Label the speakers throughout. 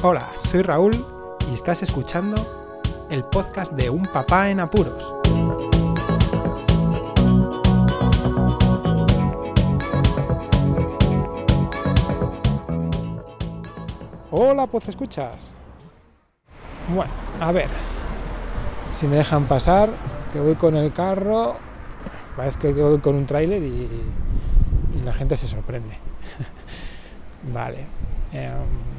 Speaker 1: Hola, soy Raúl y estás escuchando el podcast de Un Papá en Apuros. Hola, pues escuchas. Bueno, a ver, si me dejan pasar, que voy con el carro, parece que voy con un tráiler y, la gente se sorprende. vale. em,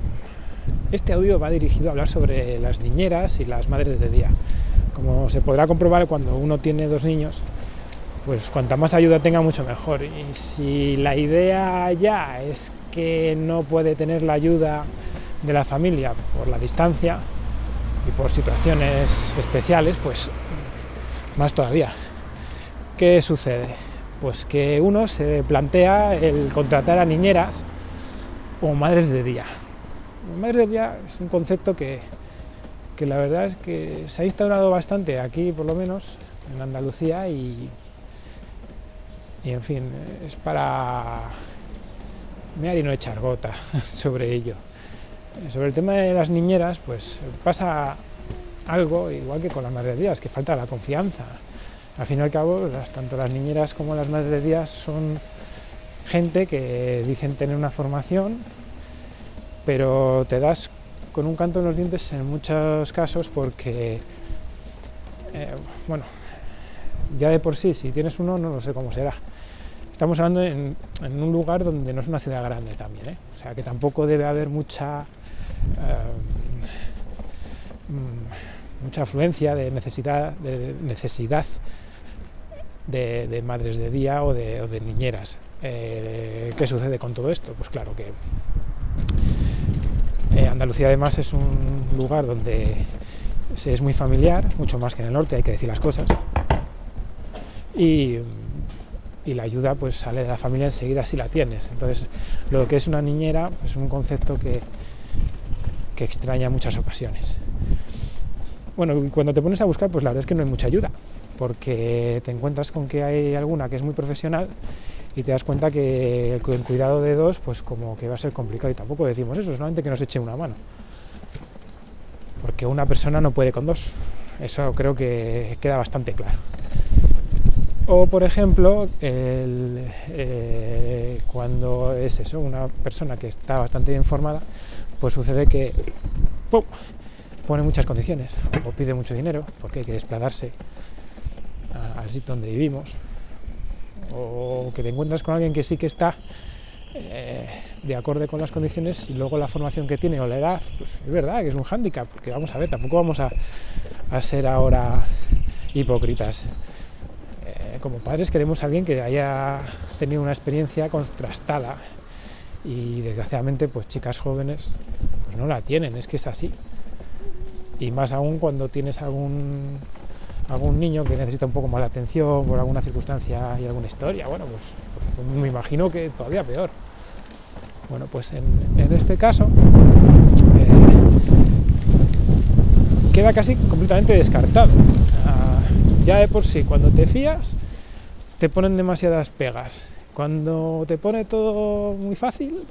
Speaker 1: este audio va dirigido a hablar sobre las niñeras y las madres de día. Como se podrá comprobar cuando uno tiene dos niños, pues cuanta más ayuda tenga mucho mejor. Y si la idea ya es que no puede tener la ayuda de la familia por la distancia y por situaciones especiales, pues más todavía. ¿Qué sucede? Pues que uno se plantea el contratar a niñeras o madres de día. De día es un concepto que, que la verdad es que se ha instaurado bastante aquí, por lo menos, en Andalucía y, y en fin, es para mear y no echar gota sobre ello. Sobre el tema de las niñeras, pues pasa algo igual que con las madres de día, es que falta la confianza. Al fin y al cabo, tanto las niñeras como las madres de día son gente que dicen tener una formación, pero te das con un canto en los dientes en muchos casos porque, eh, bueno, ya de por sí, si tienes uno, no lo sé cómo será. Estamos hablando en, un lugar donde no es una ciudad grande también, ¿eh? o sea que tampoco debe haber mucha, eh, mm, mucha afluencia de necesidad, de necesidad de, madres de día o de, niñeras. Eh, ¿Qué sucede con todo esto? Pues claro que Andalucía además es un lugar donde se es muy familiar, mucho más que en el norte, hay que decir las cosas. Y, y la ayuda pues sale de la familia enseguida si la tienes. Entonces, lo que es una niñera es un concepto que, que extraña muchas ocasiones. Bueno, cuando te pones a buscar, pues la verdad es que no hay mucha ayuda, porque te encuentras con que hay alguna que es muy profesional y te das cuenta que el cu- el cuidado de dos, pues como que va a ser complicado y tampoco decimos eso, solamente que nos eche una mano. Porque una persona no puede con dos. Eso creo que queda bastante claro. O, por ejemplo, eh, cuando es eso, una persona que está bastante bien formada, pues sucede que pone muchas condiciones o pide mucho dinero porque hay que desplazarse al sitio donde vivimos o que te encuentras con alguien que sí que está eh, de acorde con las condiciones y luego la formación que tiene o la edad, pues es verdad que es un hándicap, porque vamos a ver, tampoco vamos a, a ser ahora hipócritas. Eh, como padres queremos a alguien que haya tenido una experiencia contrastada y desgraciadamente pues chicas jóvenes pues no la tienen, es que es así. Y más aún cuando tienes algún algún niño que necesita un poco más de atención por alguna circunstancia y alguna historia, bueno, pues, pues me imagino que todavía peor. Bueno, pues en, este caso eh, queda casi completamente descartado. Ah, ya de por sí, cuando te fías, te ponen demasiadas pegas. Cuando te pone todo muy fácil,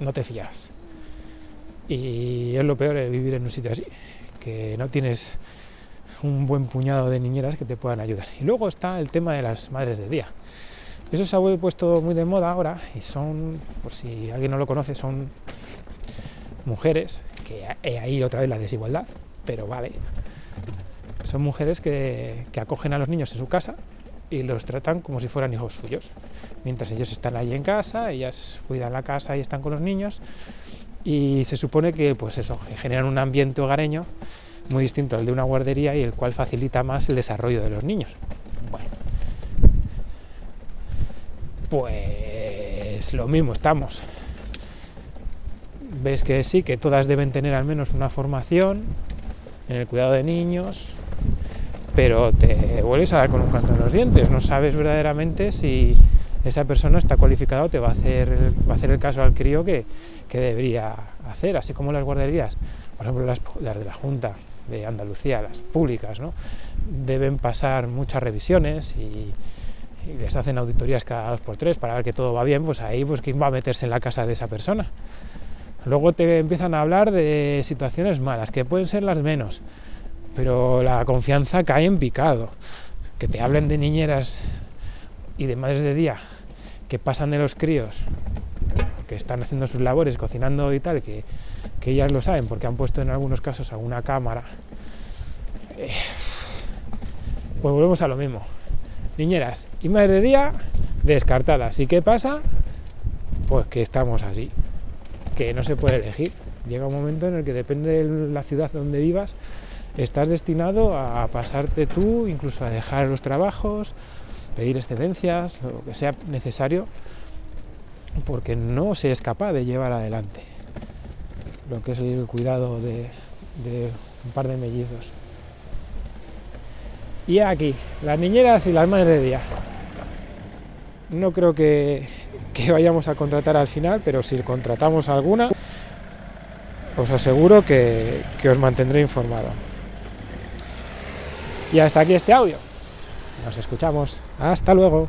Speaker 1: no te fías. Y es lo peor de vivir en un sitio así, que no tienes un buen puñado de niñeras que te puedan ayudar. Y luego está el tema de las madres de día. Eso se ha puesto muy de moda ahora y son, por si alguien no lo conoce, son mujeres, que he ahí otra vez la desigualdad, pero vale. Son mujeres que, que acogen a los niños en su casa y los tratan como si fueran hijos suyos. Mientras ellos están allí en casa, ellas cuidan la casa y están con los niños y se supone que pues eso, generan un ambiente hogareño muy distinto al de una guardería y el cual facilita más el desarrollo de los niños. Bueno, pues lo mismo estamos. Ves que sí, que todas deben tener al menos una formación en el cuidado de niños, pero te vuelves a dar con un canto en los dientes. No sabes verdaderamente si esa persona está cualificada o te va a hacer, va a hacer el caso al crío que, que debería hacer, así como las guarderías, por ejemplo las, las de la Junta de Andalucía, las públicas, ¿no? deben pasar muchas revisiones y, y les hacen auditorías cada dos por tres para ver que todo va bien, pues ahí pues quién va a meterse en la casa de esa persona. Luego te empiezan a hablar de situaciones malas, que pueden ser las menos, pero la confianza cae en picado. Que te hablen de niñeras y de madres de día que pasan de los críos, que están haciendo sus labores, cocinando y tal, que, que ellas lo saben porque han puesto en algunos casos alguna cámara. Eh, pues volvemos a lo mismo. Niñeras y madres de día descartadas. ¿Y qué pasa? Pues que estamos así, que no se puede elegir. Llega un momento en el que depende de la ciudad donde vivas, estás destinado a pasarte tú, incluso a dejar los trabajos, pedir excedencias, lo que sea necesario, porque no se es capaz de llevar adelante lo que es el cuidado de, un par de mellizos. Y aquí, las niñeras y las madres de día. No creo que, vayamos a contratar al final, pero si contratamos alguna, os aseguro que, que os mantendré informado. Y hasta aquí este audio. Nos escuchamos. Hasta luego.